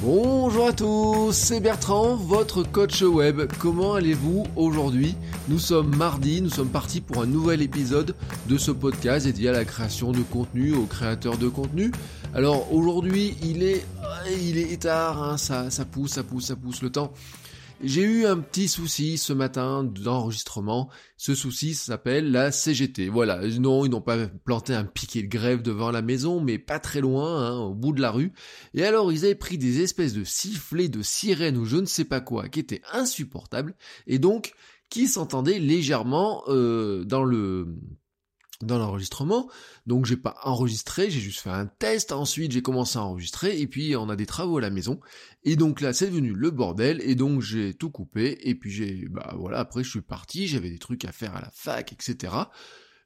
Bonjour à tous, c'est Bertrand, votre coach web. Comment allez-vous aujourd'hui? Nous sommes mardi, nous sommes partis pour un nouvel épisode de ce podcast dédié à la création de contenu, aux créateurs de contenu. Alors aujourd'hui, il est, il est tard, hein, ça, ça pousse, ça pousse, ça pousse le temps. J'ai eu un petit souci ce matin d'enregistrement. Ce souci s'appelle la CGT. Voilà, non, ils n'ont pas planté un piquet de grève devant la maison, mais pas très loin, hein, au bout de la rue. Et alors, ils avaient pris des espèces de sifflets, de sirènes ou je ne sais pas quoi, qui étaient insupportables, et donc qui s'entendaient légèrement euh, dans le dans l'enregistrement. Donc j'ai pas enregistré, j'ai juste fait un test. Ensuite j'ai commencé à enregistrer et puis on a des travaux à la maison. Et donc là c'est devenu le bordel et donc j'ai tout coupé et puis j'ai bah voilà après je suis parti, j'avais des trucs à faire à la fac etc.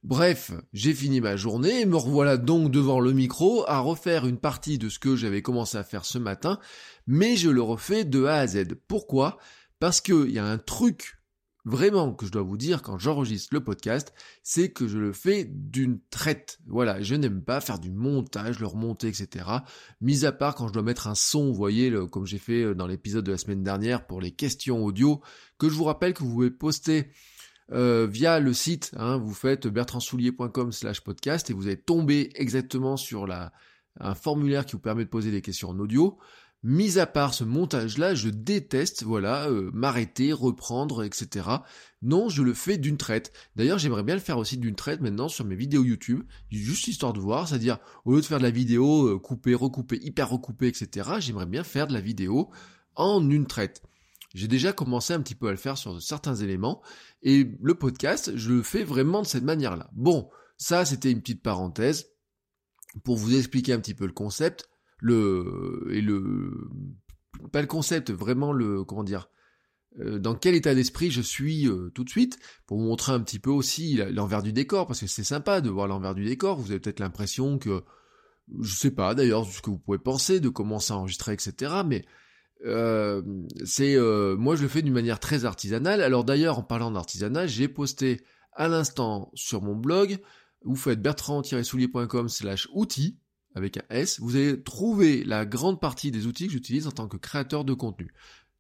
Bref, j'ai fini ma journée me revoilà donc devant le micro à refaire une partie de ce que j'avais commencé à faire ce matin, mais je le refais de A à Z. Pourquoi? Parce qu'il y a un truc vraiment que je dois vous dire quand j'enregistre le podcast, c'est que je le fais d'une traite. Voilà, je n'aime pas faire du montage, le remonter, etc. Mis à part quand je dois mettre un son, vous voyez, comme j'ai fait euh, dans l'épisode de la semaine dernière pour les questions audio, que je vous rappelle que vous pouvez poster euh, via le site, hein, vous faites bertrandsoulier.com slash podcast et vous allez tomber exactement sur un formulaire qui vous permet de poser des questions en audio. Mis à part ce montage-là, je déteste, voilà, euh, m'arrêter, reprendre, etc. Non, je le fais d'une traite. D'ailleurs, j'aimerais bien le faire aussi d'une traite maintenant sur mes vidéos YouTube, juste histoire de voir, c'est-à-dire au lieu de faire de la vidéo euh, coupée, recoupée, hyper recoupée, etc. J'aimerais bien faire de la vidéo en une traite. J'ai déjà commencé un petit peu à le faire sur certains éléments, et le podcast, je le fais vraiment de cette manière-là. Bon, ça, c'était une petite parenthèse pour vous expliquer un petit peu le concept le et le pas le concept, vraiment le comment dire euh, dans quel état d'esprit je suis euh, tout de suite pour vous montrer un petit peu aussi l'envers du décor parce que c'est sympa de voir l'envers du décor. Vous avez peut-être l'impression que je sais pas d'ailleurs ce que vous pouvez penser de commencer à enregistrer etc. Mais euh, c'est moi je le fais d'une manière très artisanale. Alors d'ailleurs en parlant d'artisanat, j'ai posté à l'instant sur mon blog. Vous faites bertrand-soulier.com slash outils avec un S, vous allez trouver la grande partie des outils que j'utilise en tant que créateur de contenu.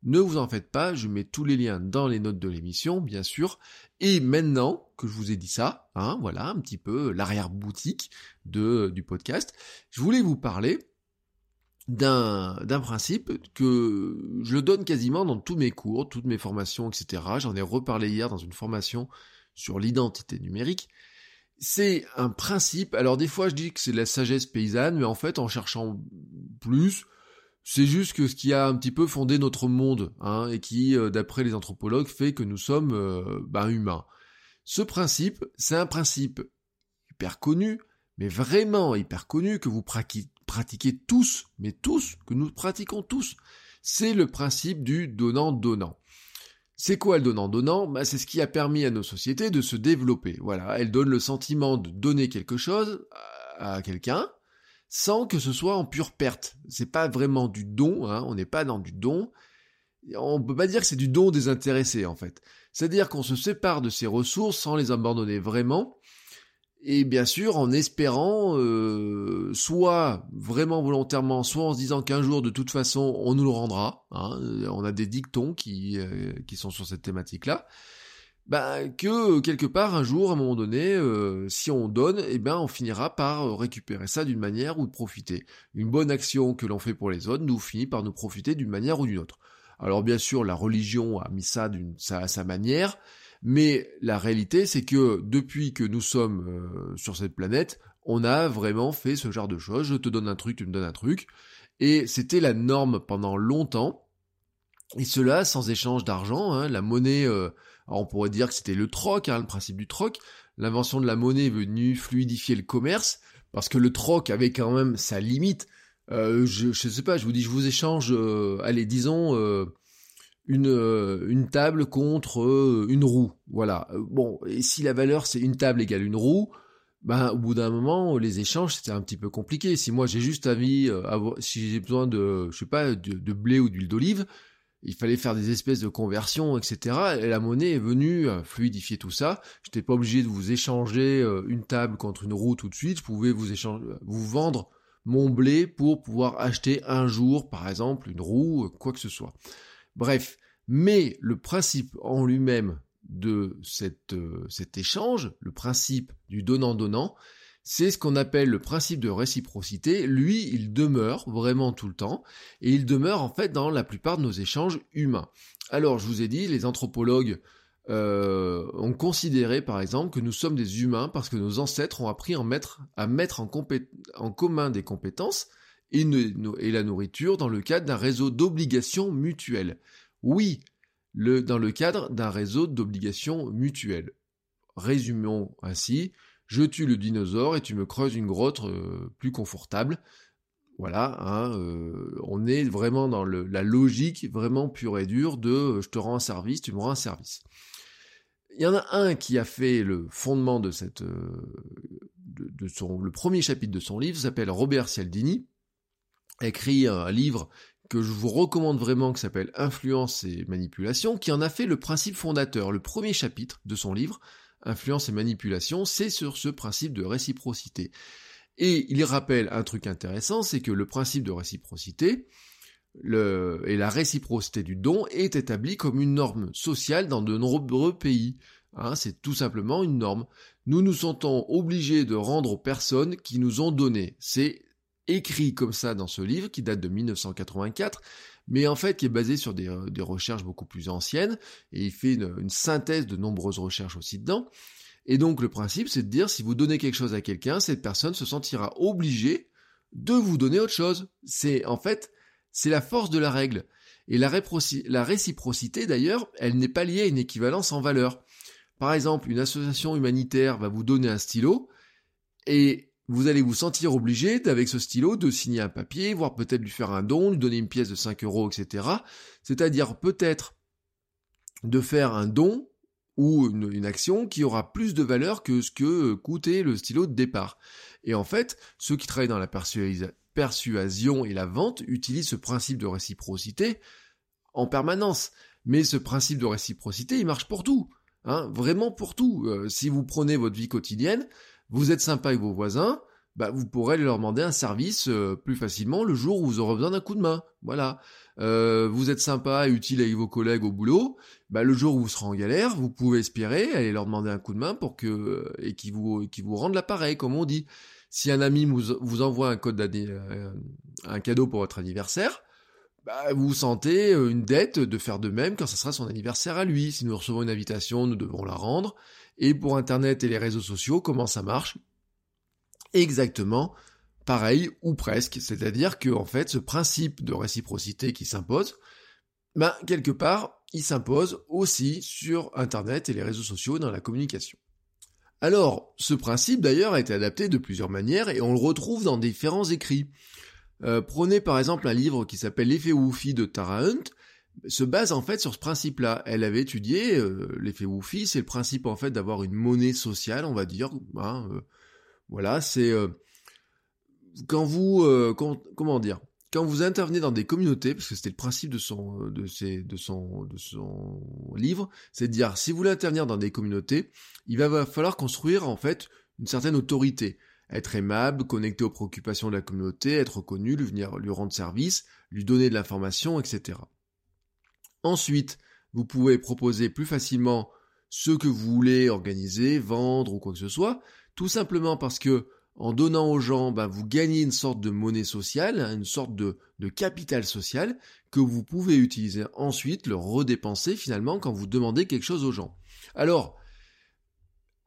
Ne vous en faites pas, je mets tous les liens dans les notes de l'émission, bien sûr. Et maintenant que je vous ai dit ça, hein, voilà un petit peu l'arrière-boutique du podcast, je voulais vous parler d'un, principe que je donne quasiment dans tous mes cours, toutes mes formations, etc. J'en ai reparlé hier dans une formation sur l'identité numérique c'est un principe. Alors des fois je dis que c'est la sagesse paysanne, mais en fait en cherchant plus, c'est juste que ce qui a un petit peu fondé notre monde, hein, et qui, euh, d'après les anthropologues, fait que nous sommes euh, ben, humains. Ce principe, c'est un principe hyper connu, mais vraiment hyper connu, que vous pratiquez tous, mais tous, que nous pratiquons tous. C'est le principe du donnant-donnant. C'est quoi le donnant-donnant? Bah, C'est ce qui a permis à nos sociétés de se développer. Voilà, elles donnent le sentiment de donner quelque chose à quelqu'un sans que ce soit en pure perte. C'est pas vraiment du don, hein, on n'est pas dans du don. On peut pas dire que c'est du don désintéressé en fait. C'est-à-dire qu'on se sépare de ses ressources sans les abandonner vraiment, et bien sûr en espérant euh, soit vraiment volontairement, soit en se disant qu'un jour de toute façon on nous le rendra. Hein, on a des dictons qui, euh, qui sont sur cette thématique-là. Bah, que quelque part un jour, à un moment donné, euh, si on donne, eh ben on finira par récupérer ça d'une manière ou de profiter. Une bonne action que l'on fait pour les autres nous finit par nous profiter d'une manière ou d'une autre. Alors bien sûr, la religion a mis ça d'une à sa manière, mais la réalité, c'est que depuis que nous sommes euh, sur cette planète, on a vraiment fait ce genre de choses. Je te donne un truc, tu me donnes un truc. Et c'était la norme pendant longtemps. Et cela sans échange d'argent. Hein. la monnaie, euh, on pourrait dire que c'était le troc, hein, le principe du troc. L'invention de la monnaie est venue fluidifier le commerce Parce que le troc avait quand même sa limite. Euh, je, ne sais pas, je vous dis, je vous échange, allez, disons, une, une table contre une roue. Voilà. Bon, et si la valeur c'est une table égale une roue, ben au bout d'un moment, les échanges c'était un petit peu compliqué. Si moi j'ai juste envie, si j'ai besoin de, je sais pas, de blé ou d'huile d'olive, il fallait faire des espèces de conversions, etc. Et la monnaie est venue fluidifier tout ça. Je n'étais pas obligé de vous échanger euh, une table contre une roue tout de suite. Je pouvais vous échanger, vous vendre mon blé pour pouvoir acheter un jour, par exemple, une roue, quoi que ce soit. Bref. Mais le principe en lui-même de euh, cet échange, le principe du donnant-donnant, c'est ce qu'on appelle le principe de réciprocité. Lui, il demeure vraiment tout le temps, et il demeure en fait dans la plupart de nos échanges humains. Alors, je vous ai dit, les anthropologues euh, ont considéré par exemple que nous sommes des humains parce que nos ancêtres ont appris à mettre, en, commun des compétences et, la nourriture dans le cadre d'un réseau d'obligations mutuelles. Oui, dans le cadre d'un réseau d'obligations mutuelles. Résumons ainsi, je tue le dinosaure et tu me creuses une grotte euh, plus confortable. Voilà, hein, euh, on est vraiment dans la logique vraiment pure et dure de euh, je te rends un service, tu me rends un service. Il y en a un qui a fait le fondement de cette, de, son, le premier chapitre de son livre, s'appelle Robert Cialdini, écrit un livre que je vous recommande vraiment, qui s'appelle Influence et manipulation, qui en a fait le principe fondateur, le premier chapitre de son livre, influence et manipulation, c'est sur ce principe de réciprocité. Et il rappelle un truc intéressant, c'est que le principe de réciprocité et la réciprocité du don est établi comme une norme sociale dans de nombreux pays. Hein, c'est tout simplement une norme. Nous nous sentons obligés de rendre aux personnes qui nous ont donné. C'est écrit comme ça dans ce livre qui date de 1984 mais en fait qui est basé sur des, euh, recherches beaucoup plus anciennes, et il fait une, synthèse de nombreuses recherches aussi dedans. Et donc le principe, c'est de dire, si vous donnez quelque chose à quelqu'un, cette personne se sentira obligée de vous donner autre chose. C'est en fait, c'est la force de la règle. Et la, la réciprocité, d'ailleurs, elle n'est pas liée à une équivalence en valeur. Par exemple, une association humanitaire va vous donner un stylo, et vous allez vous sentir obligé, avec ce stylo, de signer un papier, voire peut-être lui faire un don, lui donner une pièce de 5 euros, etc. C'est-à-dire peut-être de faire un don ou une, action qui aura plus de valeur que ce que coûtait le stylo de départ. Et en fait, ceux qui travaillent dans la persuasion et la vente utilisent ce principe de réciprocité en permanence. Mais ce principe de réciprocité, il marche pour tout. Hein, vraiment pour tout. Euh, si vous prenez votre vie quotidienne, vous êtes sympa avec vos voisins, bah, vous pourrez leur demander un service euh, plus facilement le jour où vous aurez besoin d'un coup de main. Voilà. Euh, vous êtes sympa et utile avec vos collègues au boulot, bah, le jour où vous serez en galère, vous pouvez espérer aller leur demander un coup de main pour que euh, et qui vous qui vous rendent l'appareil, comme on dit. Si un ami vous, vous envoie un code un cadeau pour votre anniversaire, bah, vous sentez une dette de faire de même quand ce sera son anniversaire à lui. Si nous recevons une invitation, nous devrons la rendre. Et pour Internet et les réseaux sociaux, comment ça marche? Exactement pareil ou presque. C'est-à-dire que en fait, ce principe de réciprocité qui s'impose, ben, quelque part, il s'impose aussi sur Internet et les réseaux sociaux dans la communication. Alors, ce principe d'ailleurs a été adapté de plusieurs manières et on le retrouve dans différents écrits. Euh, prenez par exemple un livre qui s'appelle L'effet Woofy de Tara Hunt, se base en fait sur ce principe-là. Elle avait étudié euh, l'effet Woofy, c'est le principe en fait d'avoir une monnaie sociale, on va dire. Hein, euh, voilà, c'est euh, quand vous, comment dire, quand vous intervenez dans des communautés, parce que c'était le principe de son, de, ses, de son, de son livre, c'est de dire si vous voulez intervenir dans des communautés, il va falloir construire en fait une certaine autorité être aimable, connecté aux préoccupations de la communauté, être reconnu, lui venir lui rendre service, lui donner de l'information, etc. Ensuite, vous pouvez proposer plus facilement ce que vous voulez organiser, vendre ou quoi que ce soit, tout simplement parce que en donnant aux gens, ben, vous gagnez une sorte de monnaie sociale, hein, une sorte de, de, capital social que vous pouvez utiliser ensuite, le redépenser finalement quand vous demandez quelque chose aux gens. Alors,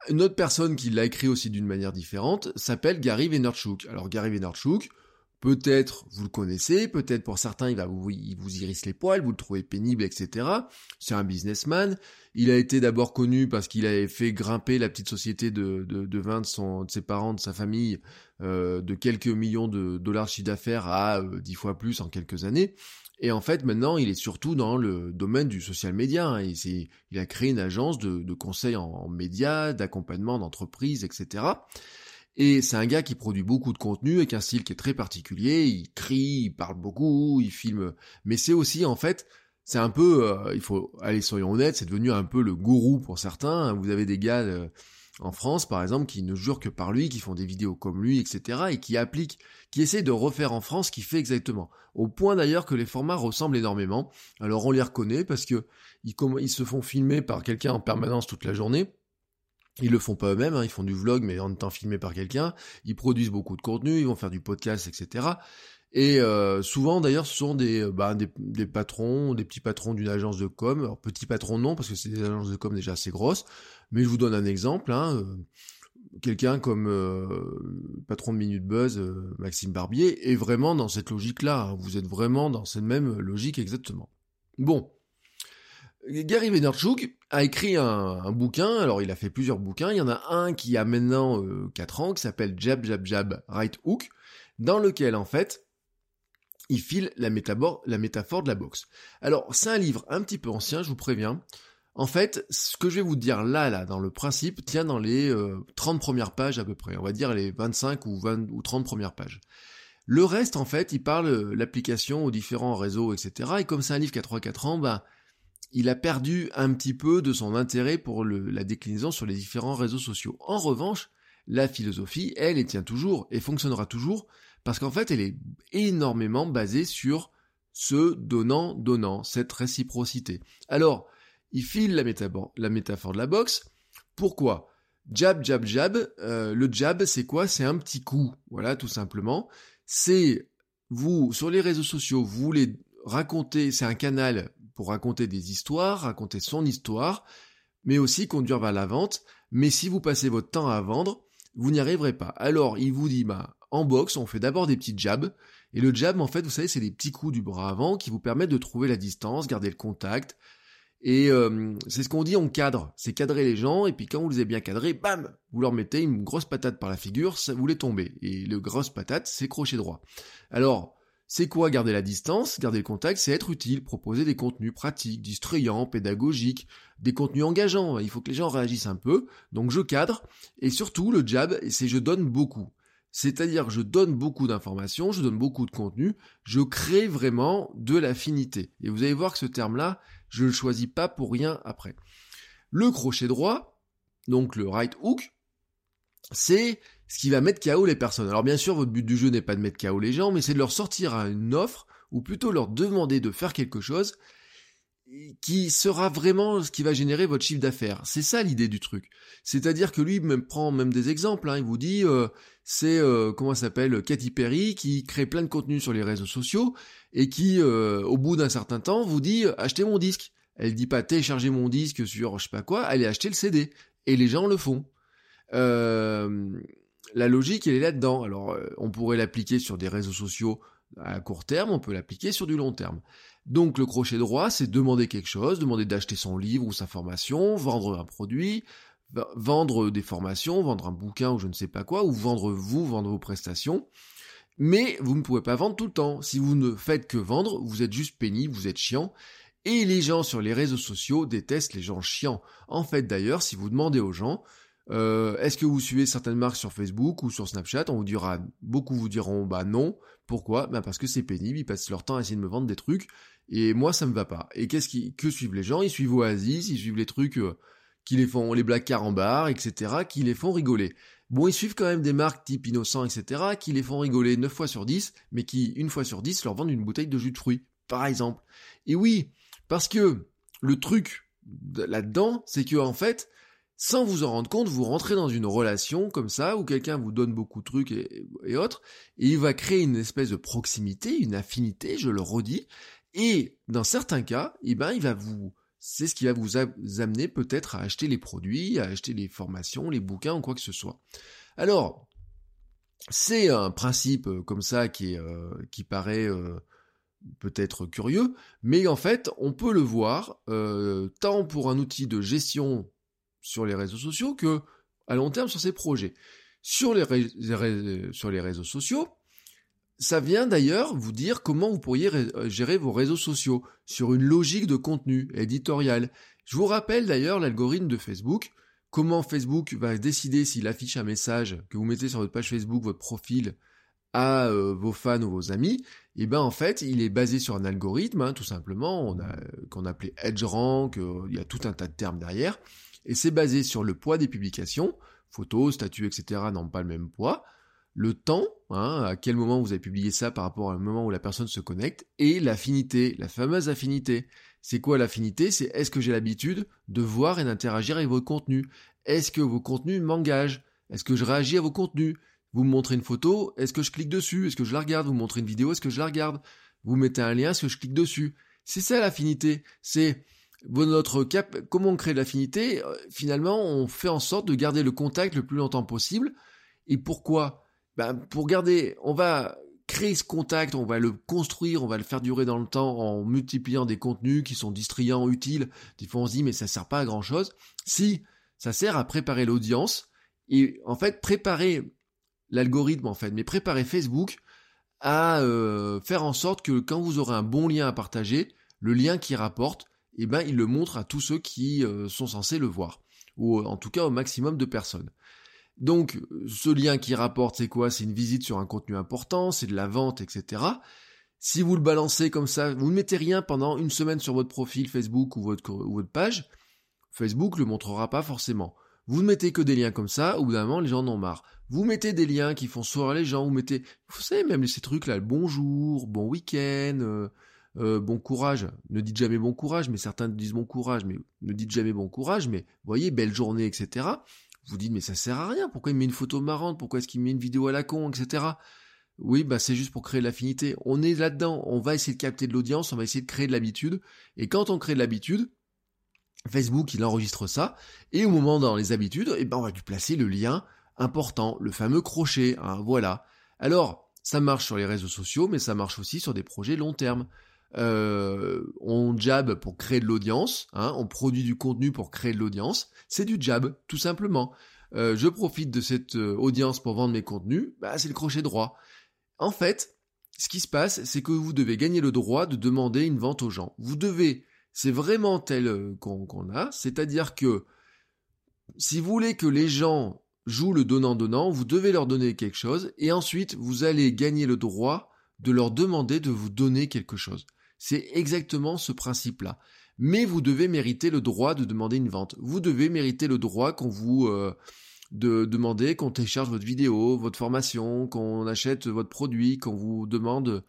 une autre personne qui l'a écrit aussi d'une manière différente s'appelle Gary Vaynerchuk. Alors Gary Vaynerchuk, Peut-être vous le connaissez, peut-être pour certains il va vous, il irrisse les poils, vous le trouvez pénible, etc. C'est un businessman. Il a été d'abord connu parce qu'il avait fait grimper la petite société de, de, de vin de, son, ses parents, de sa famille, euh, de quelques millions de dollars chiffre d'affaires à euh, dix fois plus en quelques années. Et en fait, maintenant, il est surtout dans le domaine du social media. Hein. Il, il, a créé une agence de, de en, en médias, d'accompagnement d'entreprises, etc. Et c'est un gars qui produit beaucoup de contenu avec un style qui est très particulier. Il crie, il parle beaucoup, il filme. Mais c'est aussi, en fait, c'est un peu, euh, il faut, aller soyons honnêtes, c'est devenu un peu le gourou pour certains. Vous avez des gars euh, en France, par exemple, qui ne jurent que par lui, qui font des vidéos comme lui, etc., et qui appliquent, qui essaient de refaire en France ce qu'il fait exactement. Au point d'ailleurs que les formats ressemblent énormément. Alors on les reconnaît parce que ils, ils se font filmer par quelqu'un en permanence toute la journée. Ils le font pas eux-mêmes, hein, ils font du vlog mais en étant filmés par quelqu'un. Ils produisent beaucoup de contenu, ils vont faire du podcast, etc. Et euh, souvent d'ailleurs ce sont des, euh, bah, des, patrons, des petits patrons d'une agence de com. Alors petits patrons non parce que c'est des agences de com déjà assez grosses. Mais je vous donne un exemple. Hein, euh, Quelqu'un comme euh, patron de Minute Buzz, Maxime Barbier, est vraiment dans cette logique-là. Hein. Vous êtes vraiment dans cette même logique exactement. Bon, Gary Vaynerchuk a écrit un, bouquin, alors il a fait plusieurs bouquins, il y en a un qui a maintenant euh, 4 ans, qui s'appelle Jab Jab Jab Right Hook, dans lequel en fait, il file la, métaphore de la boxe. Alors c'est un livre un petit peu ancien, je vous préviens. En fait, ce que je vais vous dire là, là, dans le principe, tient dans les 30 euh, premières pages à peu près, on va dire les 25 ou 20 ou 30 premières pages. Le reste, en fait, il parle euh, l'application aux différents réseaux, etc. Et comme c'est un livre qui a 3-4 ans, bah, il a perdu un petit peu de son intérêt pour la déclinaison sur les différents réseaux sociaux. En revanche, la philosophie, elle, elle tient toujours et fonctionnera toujours parce qu'en fait, elle est énormément basée sur ce donnant-donnant, cette réciprocité. Alors, il file la, la métaphore de la boxe. Pourquoi? Jab, jab, jab. Euh, le jab, c'est quoi? C'est un petit coup. Voilà, tout simplement. C'est vous, sur les réseaux sociaux, vous voulez raconter, c'est un canal pour raconter des histoires, raconter son histoire, mais aussi conduire vers la vente. Mais si vous passez votre temps à vendre, vous n'y arriverez pas. Alors, il vous dit, bah, en boxe, on fait d'abord des petits jabs. Et le jab, en fait, vous savez, c'est des petits coups du bras avant qui vous permettent de trouver la distance, garder le contact. Et euh, c'est ce qu'on dit, on cadre. C'est cadrer les gens, et puis quand vous les avez bien cadrés, bam, vous leur mettez une grosse patate par la figure, ça vous les tombez. Et le grosse patate, c'est crochet droit. Alors, c'est quoi garder la distance Garder le contact, c'est être utile, proposer des contenus pratiques, distrayants, pédagogiques, des contenus engageants. Il faut que les gens réagissent un peu. Donc je cadre. Et surtout, le jab, c'est je donne beaucoup. C'est-à-dire je donne beaucoup d'informations, je donne beaucoup de contenu, je crée vraiment de l'affinité. Et vous allez voir que ce terme-là, je ne le choisis pas pour rien après. Le crochet droit, donc le right hook, c'est ce qui va mettre KO les personnes. Alors bien sûr, votre but du jeu n'est pas de mettre KO les gens, mais c'est de leur sortir une offre, ou plutôt leur demander de faire quelque chose qui sera vraiment ce qui va générer votre chiffre d'affaires. C'est ça l'idée du truc. C'est-à-dire que lui même prend même des exemples. Hein. Il vous dit, euh, c'est euh, comment s'appelle Katy Perry qui crée plein de contenu sur les réseaux sociaux et qui, euh, au bout d'un certain temps, vous dit achetez mon disque. Elle dit pas téléchargez mon disque sur je sais pas quoi, allez acheter le CD. Et les gens le font. Euh, la logique, elle est là-dedans. Alors, euh, on pourrait l'appliquer sur des réseaux sociaux à court terme, on peut l'appliquer sur du long terme. Donc, le crochet droit, c'est demander quelque chose, demander d'acheter son livre ou sa formation, vendre un produit, vendre des formations, vendre un bouquin ou je ne sais pas quoi, ou vendre vous, vendre vos prestations. Mais vous ne pouvez pas vendre tout le temps. Si vous ne faites que vendre, vous êtes juste pénible, vous êtes chiant. Et les gens sur les réseaux sociaux détestent les gens chiants. En fait, d'ailleurs, si vous demandez aux gens, euh, Est-ce que vous suivez certaines marques sur Facebook ou sur Snapchat? On vous dira, beaucoup vous diront, bah non. Pourquoi? Bah parce que c'est pénible, ils passent leur temps à essayer de me vendre des trucs, et moi ça me va pas. Et qu'est-ce qui, que suivent les gens? Ils suivent Oasis, ils suivent les trucs euh, qui les font, les black en bar, etc., qui les font rigoler. Bon, ils suivent quand même des marques type Innocent, etc., qui les font rigoler 9 fois sur 10, mais qui, une fois sur 10, leur vendent une bouteille de jus de fruits, par exemple. Et oui, parce que le truc là-dedans, c'est que en fait, sans vous en rendre compte, vous rentrez dans une relation comme ça, où quelqu'un vous donne beaucoup de trucs et, autres, et il va créer une espèce de proximité, une affinité, je le redis, et dans certains cas, eh ben, il va vous, c'est ce qui va vous amener peut-être à acheter les produits, à acheter les formations, les bouquins ou quoi que ce soit. Alors, C'est un principe comme ça qui, est, qui paraît peut-être curieux, mais en fait, on peut le voir tant pour un outil de gestion sur les réseaux sociaux que à long terme sur ses projets. Sur les, les réseaux sociaux, ça vient d'ailleurs vous dire comment vous pourriez euh, gérer vos réseaux sociaux sur une logique de contenu éditorial. Je vous rappelle d'ailleurs l'algorithme de Facebook, comment Facebook va décider s'il affiche un message que vous mettez sur votre page Facebook, votre profil, à euh, vos fans ou vos amis, eh ben en fait, il est basé sur un algorithme, hein, tout simplement, qu'on appelait EdgeRank, euh, il y a tout un tas de termes derrière, et c'est basé sur le poids des publications, photos, statuts, etc. n'ont pas le même poids, le temps, hein, à quel moment vous avez publié ça par rapport au moment où la personne se connecte, et l'affinité, la fameuse affinité. C'est quoi l'affinité? C'est est-ce que j'ai l'habitude de voir et d'interagir avec vos contenus? Est-ce que vos contenus m'engagent? Est-ce que je réagis à vos contenus? Vous me montrez une photo, est-ce que je clique dessus? Est-ce que je la regarde? Vous me montrez une vidéo, est-ce que je la regarde? Vous mettez un lien, est-ce que je clique dessus? C'est ça l'affinité. C'est notre cap, comment on crée l'affinité euh, Finalement, on fait en sorte de garder le contact le plus longtemps possible. Et pourquoi? Ben, pour garder, on va créer ce contact, on va le construire, on va le faire durer dans le temps en multipliant des contenus qui sont distrayants, utiles. Des fois on se dit mais ça sert pas à grand chose. Si, ça sert à préparer l'audience et en fait préparer l'algorithme en fait, mais préparer Facebook à euh, faire en sorte que quand vous aurez un bon lien à partager, le lien qui rapporte, eh ben il le montre à tous ceux qui euh, sont censés le voir ou en tout cas au maximum de personnes. Donc, ce lien qui rapporte, c'est quoi? C'est une visite sur un contenu important, c'est de la vente, etc. Si vous le balancez comme ça, vous ne mettez rien pendant une semaine sur votre profil Facebook ou votre, page, Facebook le montrera pas forcément. Vous ne mettez que des liens comme ça, au bout d'un moment, les gens en ont marre. Vous mettez des liens qui font sourire les gens, vous mettez, vous savez, même ces trucs-là, bonjour, bon week-end, euh, euh, bon courage. Ne dites jamais bon courage, mais certains disent bon courage, mais ne dites jamais bon courage, mais voyez, belle journée, etc vous dites mais ça sert à rien, pourquoi il met une photo marrante, pourquoi est-ce qu'il met une vidéo à la con, etc. Oui, bah c'est juste pour créer de l'affinité. On est là-dedans, on va essayer de capter de l'audience, on va essayer de créer de l'habitude. Et quand on crée de l'habitude, Facebook il enregistre ça, et au moment dans les habitudes, eh ben on va lui placer le lien important, le fameux crochet, hein, voilà. Alors, ça marche sur les réseaux sociaux, mais ça marche aussi sur des projets long terme. Euh, on jab pour créer de l'audience, hein, on produit du contenu pour créer de l'audience, c'est du jab, tout simplement. Euh, je profite de cette euh, audience pour vendre mes contenus, bah, c'est le crochet droit. En fait, ce qui se passe, c'est que vous devez gagner le droit de demander une vente aux gens. Vous devez, c'est vraiment tel qu'on a, c'est-à-dire que si vous voulez que les gens jouent le donnant-donnant, vous devez leur donner quelque chose, et ensuite vous allez gagner le droit de leur demander de vous donner quelque chose. C'est exactement ce principe-là. Mais vous devez mériter le droit de demander une vente. Vous devez mériter le droit qu'on vous euh, de demander qu'on télécharge votre vidéo, votre formation, qu'on achète votre produit, qu'on vous demande,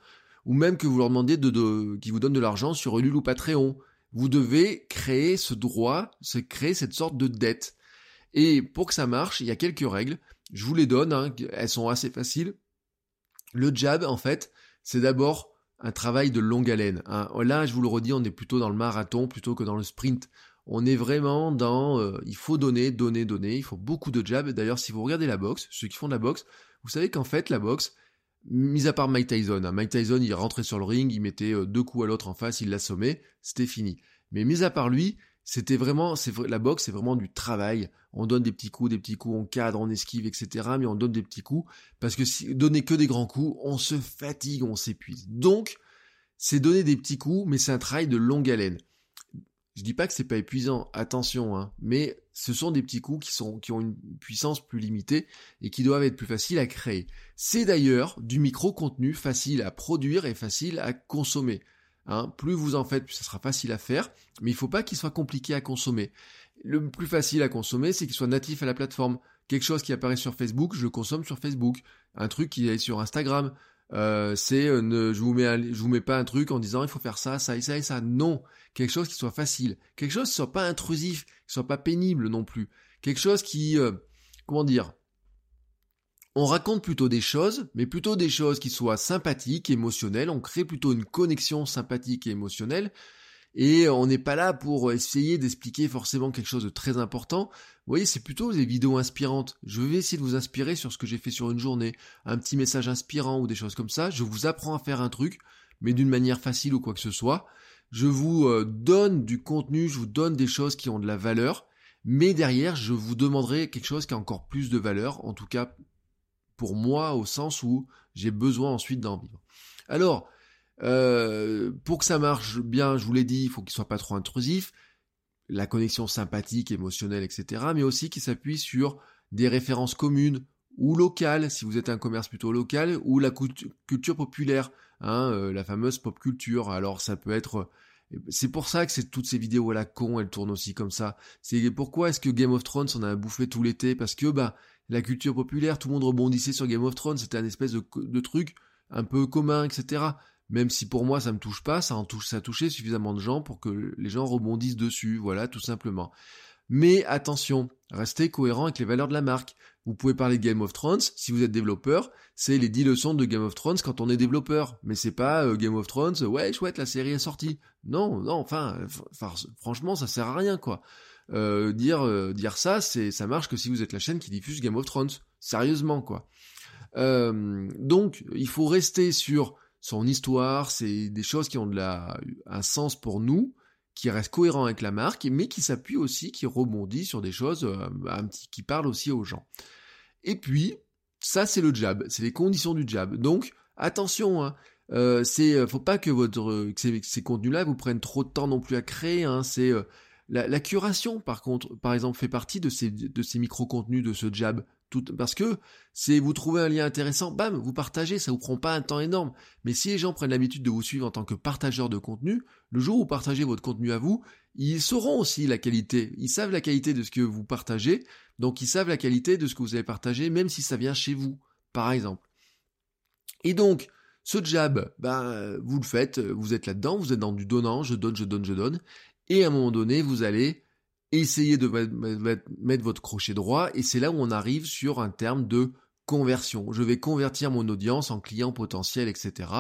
ou même que vous leur demandiez de, de qu'ils vous donnent de l'argent sur Ulule ou Patreon. Vous devez créer ce droit, se créer cette sorte de dette. Et pour que ça marche, il y a quelques règles. Je vous les donne, hein, elles sont assez faciles. Le jab, en fait, c'est d'abord un travail de longue haleine. Hein. Là, je vous le redis, on est plutôt dans le marathon plutôt que dans le sprint. On est vraiment dans euh, il faut donner, donner, donner, il faut beaucoup de jabs. D'ailleurs, si vous regardez la boxe, ceux qui font de la boxe, vous savez qu'en fait, la boxe, mis à part Mike Tyson, hein, Mike Tyson, il rentrait sur le ring, il mettait euh, deux coups à l'autre en face, il l'assommait, c'était fini. Mais mis à part lui, c'était vraiment, la boxe, c'est vraiment du travail. On donne des petits coups, des petits coups, on cadre, on esquive, etc. Mais on donne des petits coups parce que si donner que des grands coups, on se fatigue, on s'épuise. Donc, c'est donner des petits coups, mais c'est un travail de longue haleine. Je dis pas que c'est pas épuisant, attention, hein, mais ce sont des petits coups qui sont qui ont une puissance plus limitée et qui doivent être plus faciles à créer. C'est d'ailleurs du micro contenu facile à produire et facile à consommer. Hein, plus vous en faites, plus ça sera facile à faire, mais il ne faut pas qu'il soit compliqué à consommer. Le plus facile à consommer, c'est qu'il soit natif à la plateforme. Quelque chose qui apparaît sur Facebook, je consomme sur Facebook. Un truc qui est sur Instagram, euh, c'est euh, ne, je vous mets je vous mets pas un truc en disant il faut faire ça, ça et ça et ça. Non, quelque chose qui soit facile, quelque chose qui soit pas intrusif, qui soit pas pénible non plus, quelque chose qui, euh, comment dire, on raconte plutôt des choses, mais plutôt des choses qui soient sympathiques, émotionnelles, on crée plutôt une connexion sympathique et émotionnelle, Et on n'est pas là pour essayer d'expliquer forcément quelque chose de très important. Vous voyez, c'est plutôt des vidéos inspirantes. Je vais essayer de vous inspirer sur ce que j'ai fait sur une journée, un petit message inspirant ou des choses comme ça. Je vous apprends à faire un truc, mais d'une manière facile ou quoi que ce soit. Je vous euh, donne du contenu, je vous donne des choses qui ont de la valeur, mais derrière, je vous demanderai quelque chose qui a encore plus de valeur, en tout cas pour moi, au sens où j'ai besoin ensuite d'en vivre. Alors, euh, pour que ça marche bien, je vous l'ai dit, il faut qu'il soit pas trop intrusif, la connexion sympathique, émotionnelle, etc., mais aussi qu'il s'appuie sur des références communes ou locales, si vous êtes un commerce plutôt local, ou la culture populaire, hein, euh, la fameuse pop culture. Alors ça peut être c'est pour ça que c'est toutes ces vidéos à la con, elles tournent aussi comme ça. C'est pourquoi est-ce que Game of Thrones on a bouffé tout l'été? Parce que bah la culture populaire, tout le monde rebondissait sur Game of Thrones, c'était un espèce de, truc un peu commun, etc. Même si pour moi ça me touche pas, ça en touche, touché suffisamment de gens pour que les gens rebondissent dessus, voilà, tout simplement. Mais attention, restez cohérent avec les valeurs de la marque. Vous pouvez parler de Game of Thrones si vous êtes développeur, c'est les 10 leçons de Game of Thrones quand on est développeur. Mais c'est pas euh, Game of Thrones, ouais, chouette, la série est sortie. Non, non, enfin, franchement, ça sert à rien, quoi. Euh, dire, euh, dire ça, c'est, ça marche que si vous êtes la chaîne qui diffuse Game of Thrones. Sérieusement, quoi. donc, il faut rester sur son histoire, c'est des choses qui ont de un sens pour nous, qui reste cohérent avec la marque, mais qui s'appuie aussi, qui rebondit sur des choses un petit, qui parlent aussi aux gens. Et puis, ça c'est le jab, c'est les conditions du jab. Donc, attention, hein, euh, c'est, euh, faut pas que votre ces, contenus-là vous prennent trop de temps non plus à créer. Hein, c'est la, curation, par contre, par exemple, fait partie de ces micro-contenus de ce jab. Parce que c'est vous trouvez un lien intéressant, bam, vous partagez, ça vous prend pas un temps énorme. Mais si les gens prennent l'habitude de vous suivre en tant que partageur de contenu, le jour où vous partagez votre contenu à vous, ils sauront aussi la qualité. Ils savent la qualité de ce que vous partagez, donc ils savent la qualité de ce que vous avez partagé, même si ça vient chez vous, par exemple. Et donc, ce jab, ben, vous le faites, vous êtes là-dedans, vous êtes dans du donnant, je donne, je donne, je donne, et à un moment donné, vous allez essayer de mettre votre crochet droit, et c'est là où on arrive sur un terme de conversion. Je vais convertir mon audience en client potentiel, etc.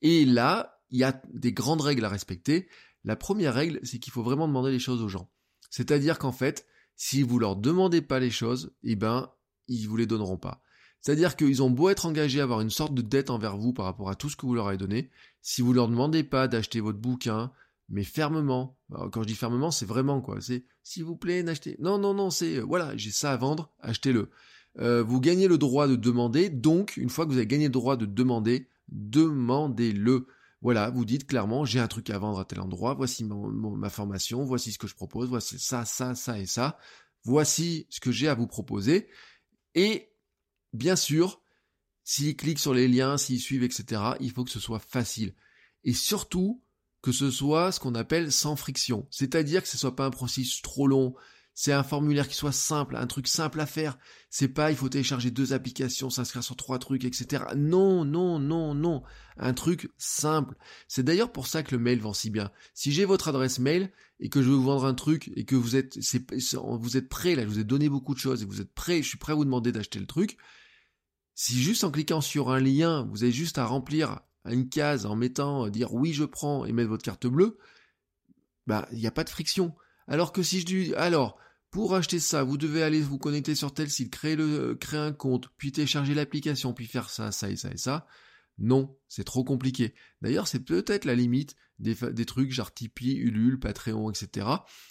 Et là, il y a des grandes règles à respecter. La première règle, c'est qu'il faut vraiment demander les choses aux gens. C'est-à-dire qu'en fait, si vous leur demandez pas les choses, eh ben, ils vous les donneront pas. C'est-à-dire qu'ils ont beau être engagés à avoir une sorte de dette envers vous par rapport à tout ce que vous leur avez donné, si vous leur demandez pas d'acheter votre bouquin, mais fermement. quand je dis fermement, c'est vraiment quoi. C'est s'il vous plaît, n'achetez. Non, non, non, c'est euh, voilà, j'ai ça à vendre, achetez-le. Euh, vous gagnez le droit de demander, donc une fois que vous avez gagné le droit de demander, demandez-le. Voilà, vous dites clairement, j'ai un truc à vendre à tel endroit, voici ma formation, voici ce que je propose, voici ça, ça, ça et ça. Voici ce que j'ai à vous proposer. Et bien sûr, s'ils cliquent sur les liens, s'ils suivent, etc., il faut que ce soit facile. Et surtout, que ce soit ce qu'on appelle sans friction. C'est-à-dire que ce soit pas un processus trop long. C'est un formulaire qui soit simple, un truc simple à faire. C'est pas il faut télécharger deux applications, s'inscrire sur trois trucs, etc. Non, non, non, non. Un truc simple. C'est d'ailleurs pour ça que le mail vend si bien. Si j'ai votre adresse mail et que je veux vous vendre un truc et que vous êtes, vous êtes prêt là, je vous ai donné beaucoup de choses et vous êtes prêt, je suis prêt à vous demander d'acheter le truc. Si juste en cliquant sur un lien, vous avez juste à remplir une case en mettant euh, dire oui je prends et mettre votre carte bleue, bah il n'y a pas de friction. Alors que si je dis alors pour acheter ça, vous devez aller vous connecter sur tel site, créer le euh, créer un compte, puis télécharger l'application, puis faire ça, ça et ça et ça. Non, c'est trop compliqué. D'ailleurs, c'est peut-être la limite des, des trucs genre Tipeee, Ulule, Patreon, etc.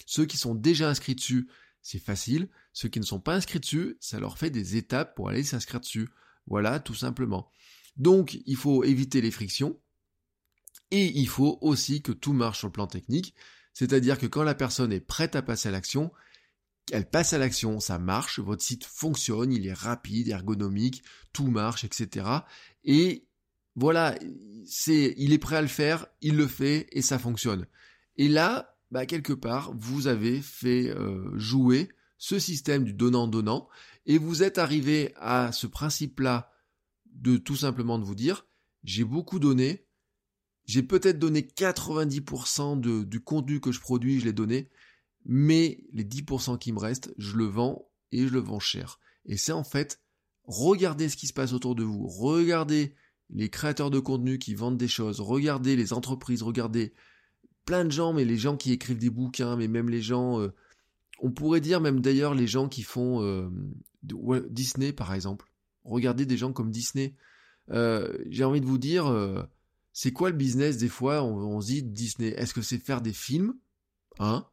Ceux qui sont déjà inscrits dessus, c'est facile. Ceux qui ne sont pas inscrits dessus, ça leur fait des étapes pour aller s'inscrire dessus. Voilà, tout simplement. Donc, il faut éviter les frictions. Et il faut aussi que tout marche sur le plan technique. C'est-à-dire que quand la personne est prête à passer à l'action, elle passe à l'action, ça marche, votre site fonctionne, il est rapide, ergonomique, tout marche, etc. Et voilà, c'est, il est prêt à le faire, il le fait et ça fonctionne. Et là, bah, quelque part, vous avez fait euh, jouer ce système du donnant-donnant et vous êtes arrivé à ce principe-là de tout simplement de vous dire, j'ai beaucoup donné, j'ai peut-être donné 90% de, du contenu que je produis, je l'ai donné, mais les 10% qui me restent, je le vends et je le vends cher. Et c'est en fait, regardez ce qui se passe autour de vous, regardez les créateurs de contenu qui vendent des choses, regardez les entreprises, regardez plein de gens, mais les gens qui écrivent des bouquins, mais même les gens, euh, on pourrait dire même d'ailleurs les gens qui font euh, Disney par exemple. Regardez des gens comme Disney. Euh, j'ai envie de vous dire, c'est quoi le business des fois on, on, se dit Disney, est-ce que c'est faire des films Hein?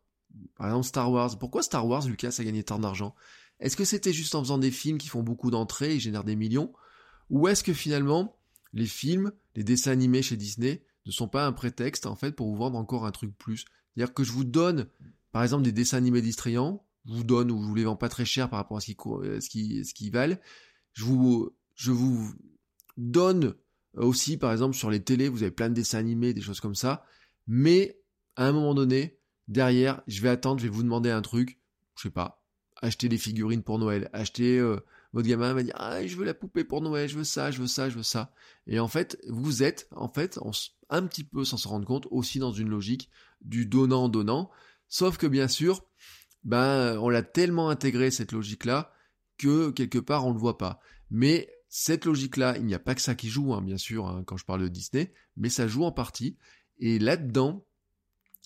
Par exemple Star Wars. Pourquoi Star Wars, Lucas, a gagné tant d'argent? Est-ce que c'était juste en faisant des films qui font beaucoup d'entrées et génèrent des millions? Ou est-ce que finalement, les films, les dessins animés chez Disney, ne sont pas un prétexte en fait pour vous vendre encore un truc plus? C'est-à-dire que je vous donne, par exemple, des dessins animés distrayants, je vous donne ou je vous les vends pas très cher par rapport à ce qu'ils euh, ce qui, ce qui valent. Je vous, donne aussi, par exemple, sur les télés, vous avez plein de dessins animés, des choses comme ça. Mais à un moment donné, derrière, je vais attendre, je vais vous demander un truc, je sais pas, acheter des figurines pour Noël, acheter euh, votre gamin va dire ah je veux la poupée pour Noël, je veux ça, je veux ça, je veux ça. Et en fait, vous êtes en fait un petit peu sans se rendre compte aussi dans une logique du donnant donnant. Sauf que bien sûr, ben on l'a tellement intégré cette logique là que quelque part on le voit pas. Mais cette logique-là, il n'y a pas que ça qui joue, hein, bien sûr, hein, quand je parle de Disney, mais ça joue en partie. Et là-dedans,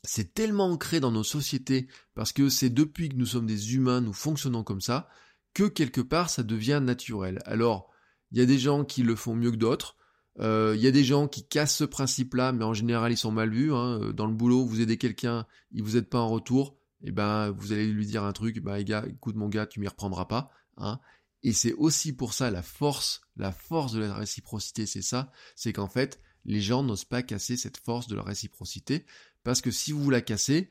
c'est tellement ancré dans nos sociétés, parce que c'est depuis que nous sommes des humains, nous fonctionnons comme ça, que quelque part ça devient naturel. Alors, il y a des gens qui le font mieux que d'autres. Euh, il y a des gens qui cassent ce principe-là, mais en général ils sont mal vus. Hein. Euh, dans le boulot, vous aidez quelqu'un, il vous aide pas en retour, et eh ben vous allez lui dire un truc, bah gars, écoute mon gars, tu m'y reprendras pas. Hein. Et c'est aussi pour ça la force, la force de la réciprocité, c'est ça, c'est qu'en fait les gens n'osent pas casser cette force de la réciprocité, parce que si vous la cassez,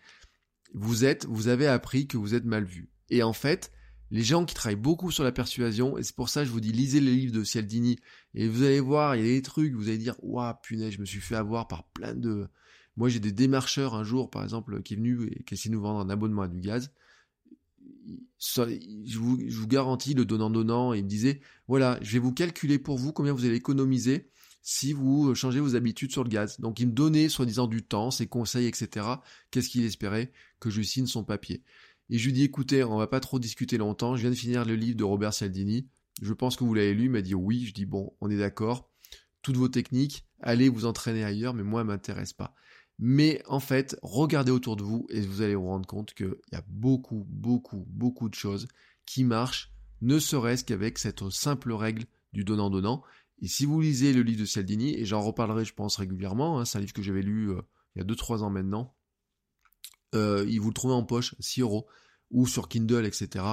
vous êtes, vous avez appris que vous êtes mal vu. Et en fait, les gens qui travaillent beaucoup sur la persuasion, et c'est pour ça que je vous dis, lisez les livres de Cialdini, et vous allez voir, il y a des trucs, vous allez dire, waouh, punaise, je me suis fait avoir par plein de... Moi, j'ai des démarcheurs un jour, par exemple, qui est venu et qui essaie de nous vendre un abonnement à du gaz. Je vous, garantis, le donnant-donnant, il me disait, voilà, je vais vous calculer pour vous combien vous allez économiser si vous changez vos habitudes sur le gaz. Donc il me donnait soi-disant du temps, ses conseils, etc. Qu'est-ce qu'il espérait Que je signe son papier. Et je lui dis écoutez, on va pas trop discuter longtemps, je viens de finir le livre de Robert Cialdini, je pense que vous l'avez lu, il m'a dit oui, je dis bon, on est d'accord, toutes vos techniques, allez vous entraîner ailleurs, mais moi, m'intéresse pas. Mais en fait, regardez autour de vous et vous allez vous rendre compte qu'il y a beaucoup, beaucoup, beaucoup de choses qui marchent, ne serait-ce qu'avec cette simple règle du donnant-donnant. Et si vous lisez le livre de Cialdini, et j'en reparlerai, je pense, régulièrement, hein, c'est un livre que j'avais lu euh, il y a 2-3 ans maintenant, euh, il vous le trouvez en poche, 6 euros, ou sur Kindle, etc.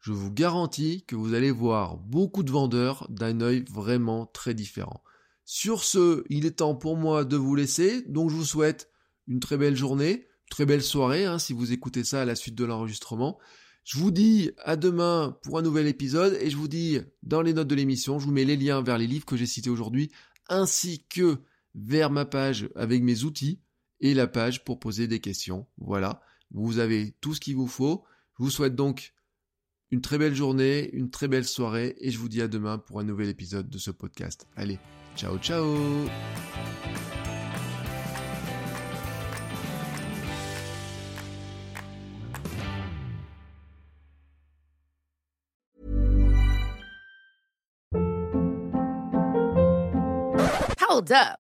Je vous garantis que vous allez voir beaucoup de vendeurs d'un œil vraiment très différent. Sur ce, il est temps pour moi de vous laisser, donc je vous souhaite une très belle journée, très belle soirée, hein, si vous écoutez ça à la suite de l'enregistrement. Je vous dis à demain pour un nouvel épisode et je vous dis dans les notes de l'émission, je vous mets les liens vers les livres que j'ai cités aujourd'hui ainsi que vers ma page avec mes outils et la page pour poser des questions. Voilà, vous avez tout ce qu'il vous faut. Je vous souhaite donc une très belle journée, une très belle soirée et je vous dis à demain pour un nouvel épisode de ce podcast. Allez, ciao ciao Hold up.